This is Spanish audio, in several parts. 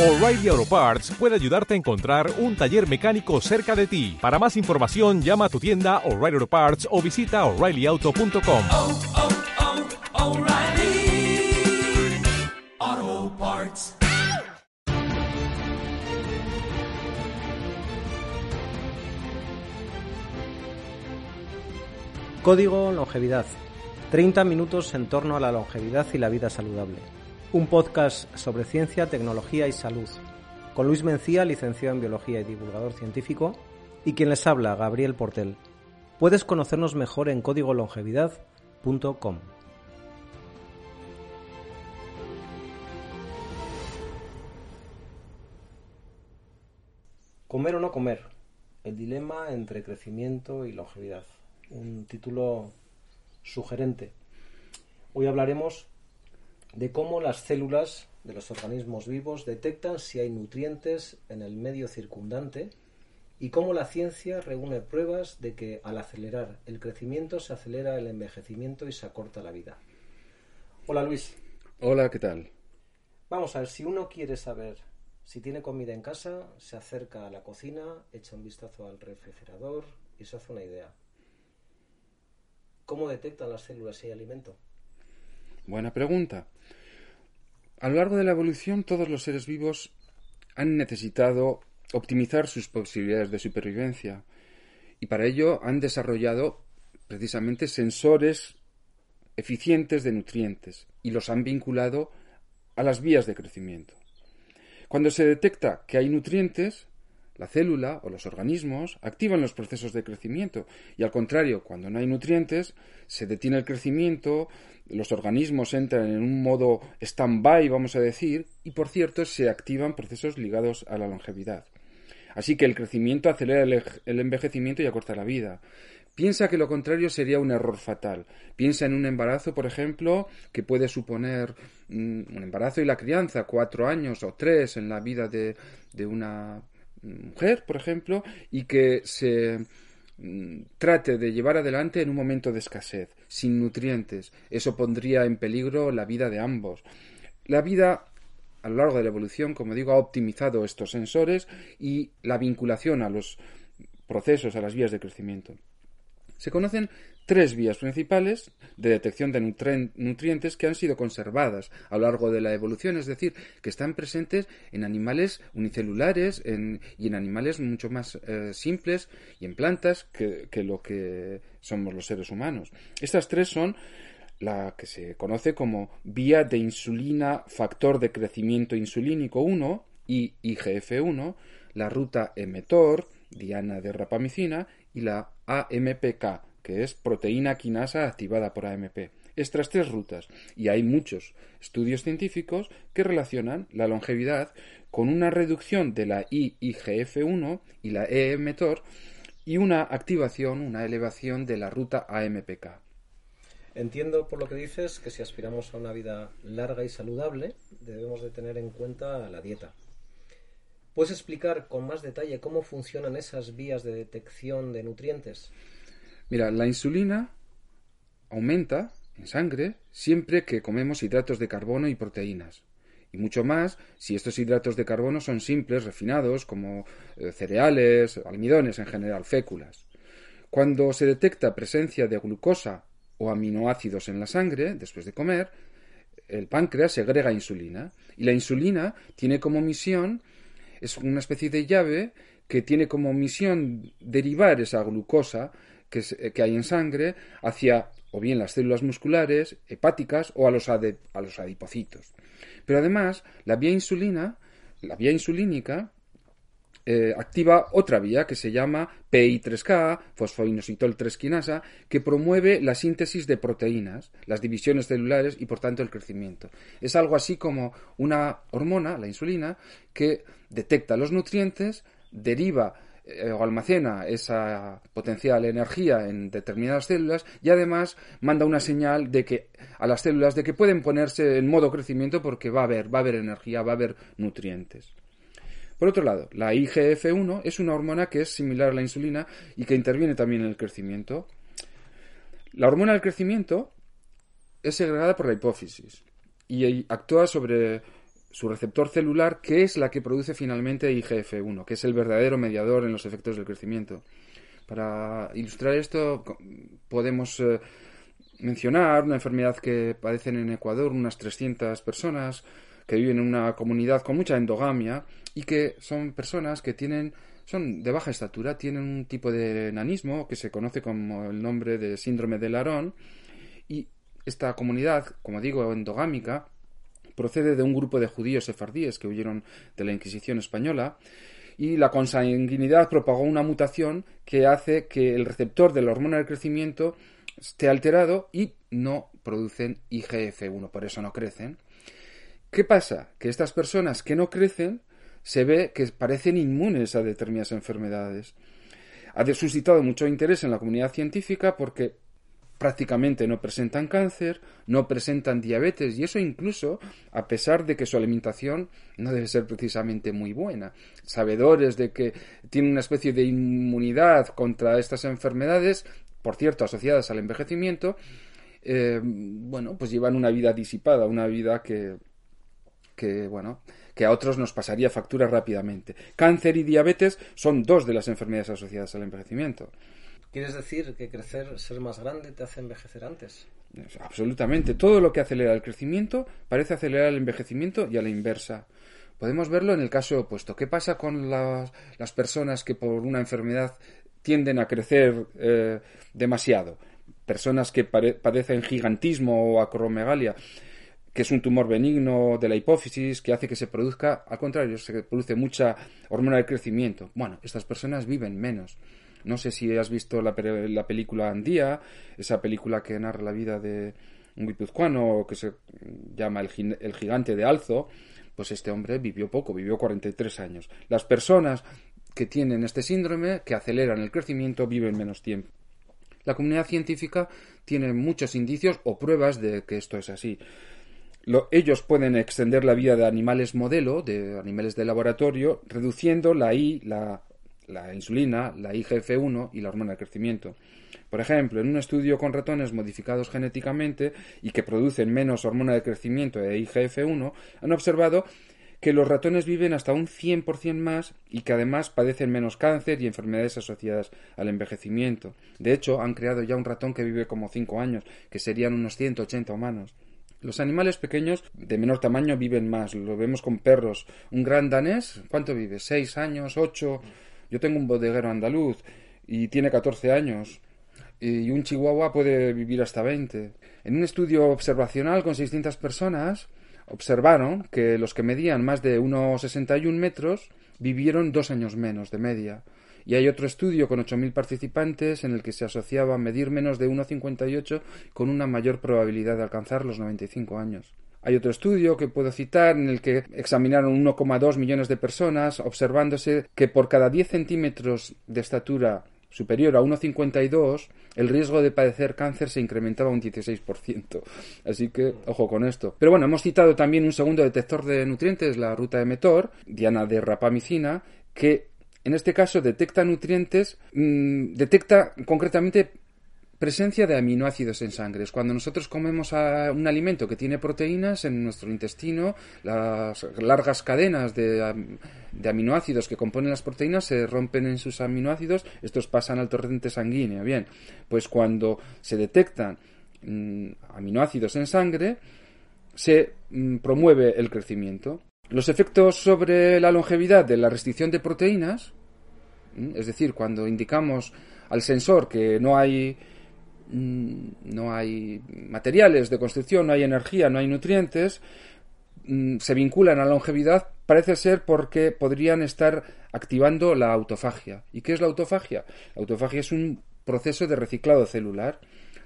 O'Reilly Auto Parts puede ayudarte a encontrar un taller mecánico cerca de ti. Para más información, llama a tu tienda O'Reilly Auto Parts o visita oreillyauto.com. oh, oh, Parts. Código Longevidad. 30 minutos en torno a la longevidad y la vida saludable. Un podcast sobre ciencia, tecnología y salud. Con Luis Mencía, licenciado en Biología y divulgador científico, y quien les habla, Gabriel Portel. Puedes conocernos mejor en códigolongevidad.com. Comer o no comer. El dilema entre crecimiento y longevidad. Un título sugerente. Hoy hablaremos de cómo las células de los organismos vivos detectan si hay nutrientes en el medio circundante y cómo la ciencia reúne pruebas de que al acelerar el crecimiento se acelera el envejecimiento y se acorta la vida. Hola Luis. Hola, ¿qué tal? Vamos a ver, si uno quiere saber si tiene comida en casa, se acerca a la cocina, echa un vistazo al refrigerador y se hace una idea. ¿Cómo detectan las células si hay alimento? Buena pregunta. A lo largo de la evolución, todos los seres vivos han necesitado optimizar sus posibilidades de supervivencia y para ello han desarrollado precisamente sensores eficientes de nutrientes y los han vinculado a las vías de crecimiento. Cuando se detecta que hay nutrientes, la célula o los organismos activan los procesos de crecimiento y al contrario, cuando no hay nutrientes, se detiene el crecimiento, los organismos entran en un modo stand-by, vamos a decir, y por cierto se activan procesos ligados a la longevidad. Así que el crecimiento acelera el, el envejecimiento y acorta la vida. Piensa que lo contrario sería un error fatal. Piensa en un embarazo, por ejemplo, que puede suponer mm, un embarazo y la crianza, cuatro años o tres en la vida de, de una mujer, por ejemplo, y que se mm, trate de llevar adelante en un momento de escasez, sin nutrientes. Eso pondría en peligro la vida de ambos. La vida a lo largo de la evolución, como digo, ha optimizado estos sensores y la vinculación a los procesos, a las vías de crecimiento. Se conocen tres vías principales de detección de nutrientes que han sido conservadas a lo largo de la evolución, es decir, que están presentes en animales unicelulares y en animales mucho más eh, simples y en plantas que, que lo que somos los seres humanos. Estas tres son la que se conoce como vía de insulina factor de crecimiento insulínico 1 y IGF-1, la ruta mTOR, diana de rapamicina, y la AMPK, que es proteína quinasa activada por AMP. Estas tres rutas, y hay muchos estudios científicos que relacionan la longevidad con una reducción de la IIGF-1 y la EMTOR y una activación, una elevación de la ruta AMPK. Entiendo por lo que dices que si aspiramos a una vida larga y saludable debemos de tener en cuenta la dieta. ¿Puedes explicar con más detalle cómo funcionan esas vías de detección de nutrientes? Mira, la insulina aumenta en sangre siempre que comemos hidratos de carbono y proteínas. Y mucho más si estos hidratos de carbono son simples, refinados, como eh, cereales, almidones en general, féculas. Cuando se detecta presencia de glucosa o aminoácidos en la sangre después de comer, el páncreas segrega insulina. Y la insulina tiene como misión, es una especie de llave que tiene como misión derivar esa glucosa que, que, hay en sangre hacia o bien las células musculares, hepáticas o a los, ade, a los adipocitos. Pero además, la vía insulina, la vía insulínica, eh, activa otra vía que se llama PI3K, fosfoinositol 3 quinasa, que promueve la síntesis de proteínas, las divisiones celulares y por tanto el crecimiento. Es algo así como una hormona, la insulina, que detecta los nutrientes, deriva eh, o almacena esa potencial energía en determinadas células y además manda una señal de que a las células de que pueden ponerse en modo crecimiento porque va a haber, va a haber energía, va a haber nutrientes. Por otro lado, la IGF-1 es una hormona que es similar a la insulina y que interviene también en el crecimiento. La hormona del crecimiento es segregada por la hipófisis y actúa sobre su receptor celular, que es la que produce finalmente IGF-1, que es el verdadero mediador en los efectos del crecimiento. Para ilustrar esto, podemos eh, mencionar una enfermedad que padecen en Ecuador unas 300 personas que viven en una comunidad con mucha endogamia y que son personas que tienen son de baja estatura, tienen un tipo de enanismo que se conoce como el nombre de síndrome de Larón y esta comunidad, como digo, endogámica, procede de un grupo de judíos sefardíes que huyeron de la Inquisición española y la consanguinidad propagó una mutación que hace que el receptor de la hormona del crecimiento esté alterado y no producen IGF-1, por eso no crecen. ¿Qué pasa? Que estas personas que no crecen se ve que parecen inmunes a determinadas enfermedades. Ha suscitado mucho interés en la comunidad científica porque prácticamente no presentan cáncer, no presentan diabetes y eso incluso a pesar de que su alimentación no debe ser precisamente muy buena. Sabedores de que tienen una especie de inmunidad contra estas enfermedades, por cierto, asociadas al envejecimiento, eh, bueno, pues llevan una vida disipada, una vida que, que bueno, que a otros nos pasaría factura rápidamente. Cáncer y diabetes son dos de las enfermedades asociadas al envejecimiento. ¿Quieres decir que crecer, ser más grande, te hace envejecer antes? Absolutamente. Todo lo que acelera el crecimiento parece acelerar el envejecimiento y a la inversa. Podemos verlo en el caso opuesto. ¿Qué pasa con las, personas que por una enfermedad tienden a crecer eh, demasiado? Personas que padecen gigantismo o acromegalia que es un tumor benigno de la hipófisis que hace que se produzca, al contrario, se produce mucha hormona de crecimiento. Bueno, estas personas viven menos. No sé si has visto la, la película Andía, esa película que narra la vida de un guipuzcoano que se llama el, el gigante de Alzo. Pues este hombre vivió poco, vivió 43 años. Las personas que tienen este síndrome, que aceleran el crecimiento, viven menos tiempo. La comunidad científica tiene muchos indicios o pruebas de que esto es así ellos pueden extender la vida de animales modelo, de animales de laboratorio, reduciendo la I, la, la insulina, la IGF-1 y la hormona de crecimiento. Por ejemplo, en un estudio con ratones modificados genéticamente y que producen menos hormona de crecimiento de IGF-1, han observado que los ratones viven hasta un 100% más y que además padecen menos cáncer y enfermedades asociadas al envejecimiento. De hecho, han creado ya un ratón que vive como 5 años, que serían unos 180 humanos. Los animales pequeños de menor tamaño viven más. Lo vemos con perros. Un gran danés, ¿cuánto vive? ¿Seis años? ¿Ocho? Yo tengo un bodeguero andaluz y tiene 14 años. Y un chihuahua puede vivir hasta 20. En un estudio observacional con 600 personas, observaron que los que medían más de 1,61 metros vivieron dos años menos de media y hay otro estudio con 8.000 participantes en el que se asociaba medir menos de 1,58 con una mayor probabilidad de alcanzar los 95 años. Hay otro estudio que puedo citar en el que examinaron 1,2 millones de personas, observándose que por cada 10 centímetros de estatura superior a 1,52, el riesgo de padecer cáncer se incrementaba un 16%. Así que, ojo con esto. Pero bueno, hemos citado también un segundo detector de nutrientes, la ruta de Metor, diana de rapamicina, que en este caso detecta nutrientes, mm, detecta concretamente presencia de aminoácidos en sangre. Cuando nosotros comemos un alimento que tiene proteínas en nuestro intestino, las largas cadenas de, aminoácidos que componen las proteínas se rompen en sus aminoácidos, estos pasan al torrente sanguíneo. Bien, pues cuando se detectan mm, aminoácidos en sangre, se mm, promueve el crecimiento. Los efectos sobre la longevidad de la restricción de proteínas, es decir, cuando indicamos al sensor que no hay mm, no hay materiales de construcción, no hay energía, no hay nutrientes, mm, se vinculan a la longevidad, parece ser porque podrían estar activando la autofagia. ¿Y qué es la autofagia? La autofagia es un proceso de reciclado celular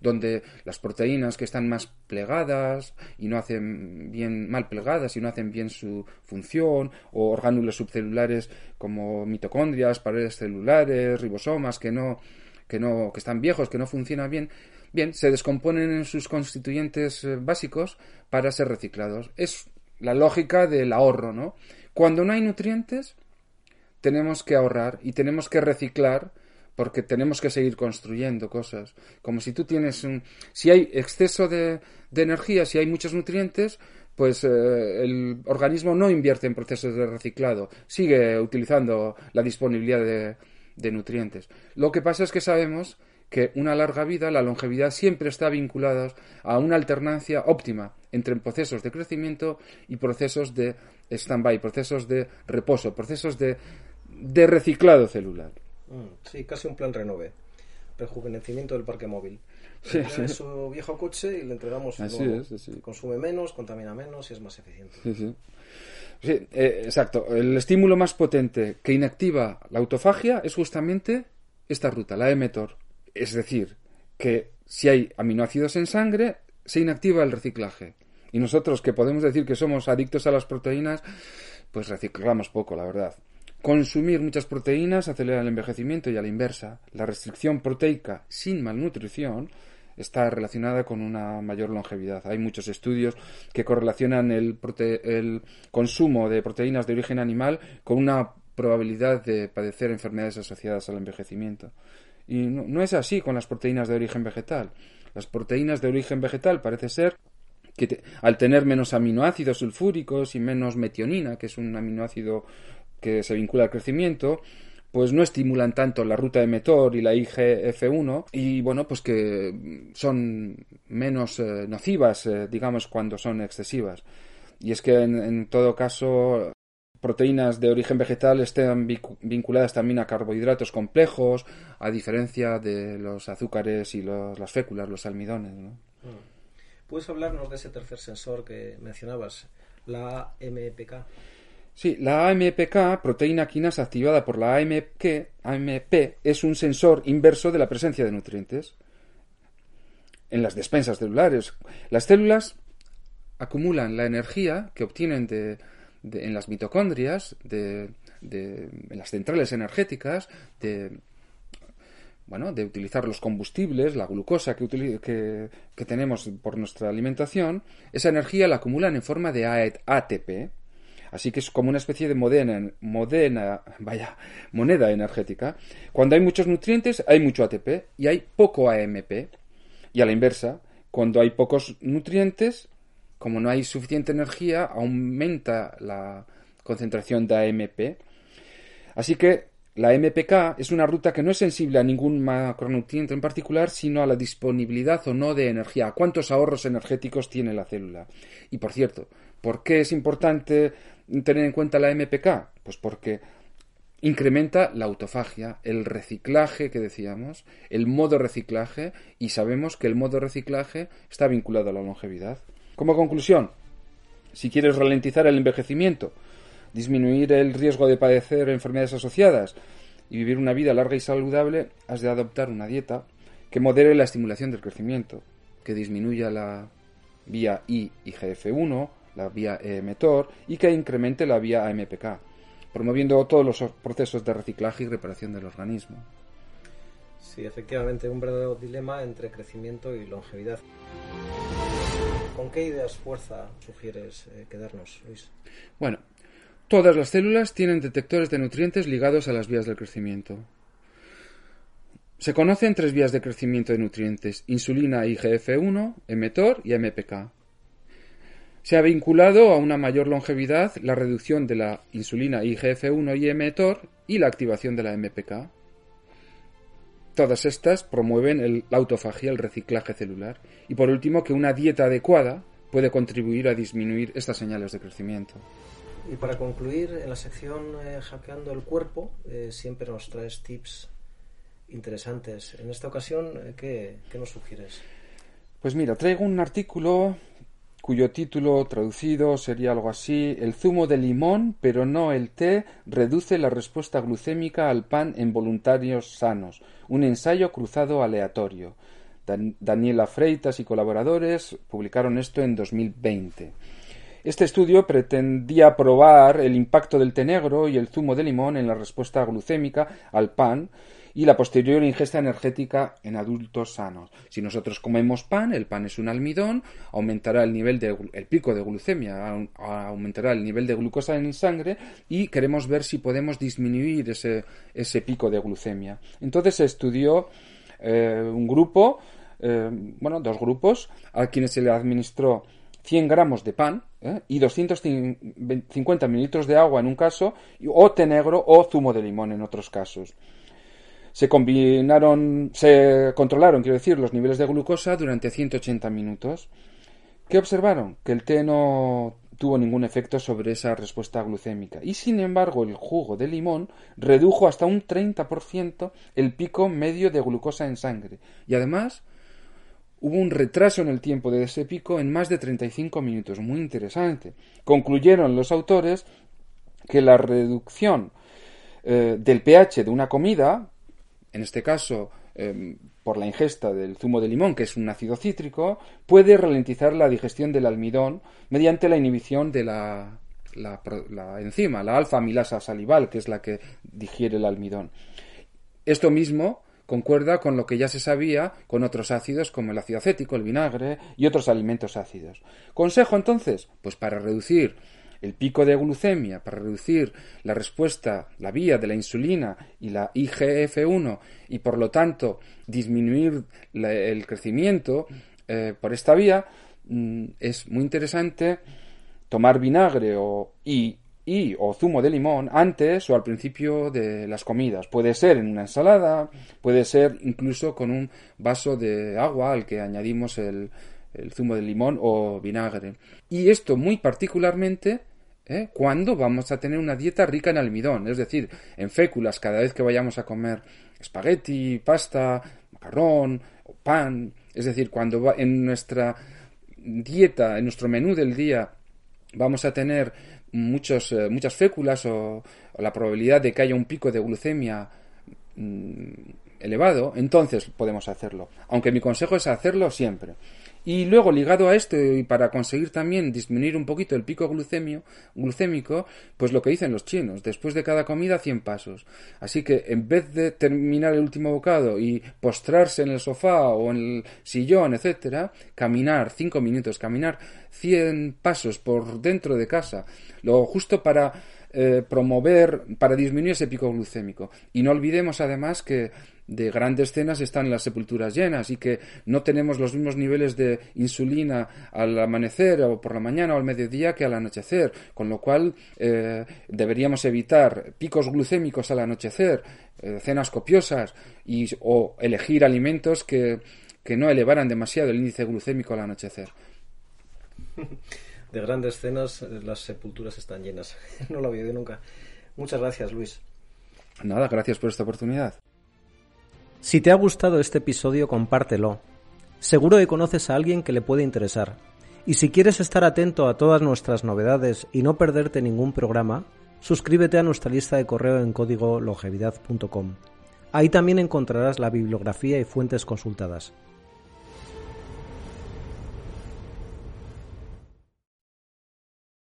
donde las proteínas que están más plegadas y no hacen bien mal plegadas y no hacen bien su función o orgánulos subcelulares como mitocondrias, paredes celulares, ribosomas que no que no que están viejos, que no funcionan bien, bien, se descomponen en sus constituyentes eh, básicos para ser reciclados. Es la lógica del ahorro, ¿no? Cuando no hay nutrientes, tenemos que ahorrar y tenemos que reciclar porque tenemos que seguir construyendo cosas. Como si tú tienes un... Si hay exceso de, energía, si hay muchos nutrientes, pues eh, el organismo no invierte en procesos de reciclado, sigue utilizando la disponibilidad de, de nutrientes. Lo que pasa es que sabemos que una larga vida, la longevidad, siempre está vinculada a una alternancia óptima entre procesos de crecimiento y procesos de stand-by, procesos de reposo, procesos de, de reciclado celular. Mm, sí, casi un plan renove. Rejuvenecimiento del parque móvil. Sí, sí. su viejo coche y le entregamos uno Así es, así. Consume menos, contamina menos y es más eficiente. Sí, sí. Eh, exacto. El estímulo más potente que inactiva la autofagia es justamente esta ruta, la mTOR. Es decir, que si hay aminoácidos en sangre, se inactiva el reciclaje. Y nosotros, que podemos decir que somos adictos a las proteínas, pues reciclamos poco, la verdad. Consumir muchas proteínas acelera el envejecimiento y a la inversa. La restricción proteica sin malnutrición está relacionada con una mayor longevidad. Hay muchos estudios que correlacionan el, prote- el consumo de proteínas de origen animal con una probabilidad de padecer enfermedades asociadas al envejecimiento. Y no, es así con las proteínas de origen vegetal. Las proteínas de origen vegetal parece ser que te- al tener menos aminoácidos sulfúricos y menos metionina, que es un aminoácido que se vincula al crecimiento, pues no estimulan tanto la ruta de mTOR y la IGF-1 y bueno, pues que son menos eh, nocivas, eh, digamos, cuando son excesivas. Y es que en, todo caso proteínas de origen vegetal estén vinculadas también a carbohidratos complejos, a diferencia de los azúcares y los- las féculas, los almidones. ¿no? ¿Puedes hablarnos de ese tercer sensor que mencionabas, la MEPK? Sí, la AMPK, proteína quinasa activada por la AMP, AMP, es un sensor inverso de la presencia de nutrientes en las despensas celulares. Las células acumulan la energía que obtienen de, de- en las mitocondrias, de, de- en las centrales energéticas, de, bueno, de utilizar los combustibles, la glucosa que, que, tenemos por nuestra alimentación, esa energía la acumulan en forma de ATP. Así que es como una especie de modena, vaya, moneda energética. Cuando hay muchos nutrientes, hay mucho ATP y hay poco AMP. Y a la inversa, cuando hay pocos nutrientes, como no hay suficiente energía, aumenta la concentración de AMP. Así que la MPK es una ruta que no es sensible a ningún macronutriente en particular, sino a la disponibilidad o no de energía, a cuántos ahorros energéticos tiene la célula. Y por cierto, ¿por qué es importante tener en cuenta la MPK? Pues porque incrementa la autofagia, el reciclaje que decíamos, el modo reciclaje, y sabemos que el modo reciclaje está vinculado a la longevidad. Como conclusión, si quieres ralentizar el envejecimiento, disminuir el riesgo de padecer enfermedades asociadas y vivir una vida larga y saludable, has de adoptar una dieta que modere la estimulación del crecimiento, que disminuya la vía IGF-1, la vía mTOR y que incremente la vía AMPK, promoviendo todos los procesos de reciclaje y reparación del organismo. Sí, efectivamente, un verdadero dilema entre crecimiento y longevidad. ¿Con qué ideas fuerza sugieres eh, quedarnos, Luis? Bueno, todas las células tienen detectores de nutrientes ligados a las vías del crecimiento. Se conocen tres vías de crecimiento de nutrientes, insulina IGF-1, mTOR y MPK. Se ha vinculado a una mayor longevidad la reducción de la insulina IGF-1 y mTOR y la activación de la MPK. Todas estas promueven el- la autofagia, el reciclaje celular. Y por último, que una dieta adecuada puede contribuir a disminuir estas señales de crecimiento. Y para concluir, en la sección eh, Hackeando el Cuerpo, eh, siempre nos traes tips interesantes. En esta ocasión, eh, ¿qué, qué nos sugieres? Pues mira, traigo un artículo cuyo título traducido sería algo así, El zumo de limón, pero no el té, reduce la respuesta glucémica al pan en voluntarios sanos. Un ensayo cruzado aleatorio. Dan- Daniela Freitas y colaboradores publicaron esto en 2020. Este estudio pretendía probar el impacto del té negro y el zumo de limón en la respuesta glucémica al pan y la posterior ingesta energética en adultos sanos. Si nosotros comemos pan, el pan es un almidón, aumentará el nivel de el pico de glucemia, au- aumentará el nivel de glucosa en sangre y queremos ver si podemos disminuir ese, ese pico de glucemia. Entonces se estudió eh, un grupo, eh, bueno, dos grupos, a quienes se le administró 100 gramos de pan ¿eh? y 250 mililitros de agua en un caso, o té negro o zumo de limón en otros casos. Se combinaron, se controlaron, quiero decir, los niveles de glucosa durante 180 minutos. ¿Qué observaron? Que el té no tuvo ningún efecto sobre esa respuesta glucémica. Y sin embargo, el jugo de limón redujo hasta un 30% el pico medio de glucosa en sangre. Y además, hubo un retraso en el tiempo de ese pico en más de 35 minutos. Muy interesante. Concluyeron los autores que la reducción eh, del pH de una comida, en este caso em, por la ingesta del zumo de limón, que es un ácido cítrico, puede ralentizar la digestión del almidón mediante la inhibición de la, la, enzima, la alfa-amilasa salival, que es la que digiere el almidón. Esto mismo concuerda con lo que ya se sabía con otros ácidos como el ácido acético, el vinagre y otros alimentos ácidos. Consejo entonces, pues para reducir el pico de glucemia para reducir la respuesta, la vía de la insulina y la IGF-1 y por lo tanto disminuir el crecimiento eh, por esta vía, mm, es muy interesante tomar vinagre o, y, y o zumo de limón antes o al principio de las comidas. Puede ser en una ensalada, puede ser incluso con un vaso de agua al que añadimos el, el zumo de limón o vinagre. Y esto muy particularmente ¿eh? cuando vamos a tener una dieta rica en almidón, es decir, en féculas cada vez que vayamos a comer espagueti, pasta, macarrón o pan, es decir, cuando en nuestra dieta, en nuestro menú del día, vamos a tener muchos, eh, muchas féculas o, la probabilidad de que haya un pico de glucemia mm, elevado, entonces podemos hacerlo. Aunque mi consejo es hacerlo siempre. Y luego, ligado a esto, y para conseguir también disminuir un poquito el pico glucemio, glucémico, pues lo que dicen los chinos, después de cada comida 100 pasos. Así que en vez de terminar el último bocado y postrarse en el sofá o en el sillón, etcétera, caminar 5 minutos, caminar 100 pasos por dentro de casa, lo justo para eh, promover, para disminuir ese pico glucémico. Y no olvidemos además que de grandes cenas están las sepulturas llenas y que no tenemos los mismos niveles de insulina al amanecer o por la mañana o al mediodía que al anochecer, con lo cual eh, deberíamos evitar picos glucémicos al anochecer, eh, cenas copiosas y, o elegir alimentos que, que no elevaran demasiado el índice glucémico al anochecer. De grandes cenas eh, las sepulturas están llenas. No lo había oído nunca. Muchas gracias, Luis. Nada, gracias por esta oportunidad. Si te ha gustado este episodio, compártelo. Seguro que conoces a alguien que le puede interesar. Y si quieres estar atento a todas nuestras novedades y no perderte ningún programa, suscríbete a nuestra lista de correo en código longevidad.com. Ahí también encontrarás la bibliografía y fuentes consultadas.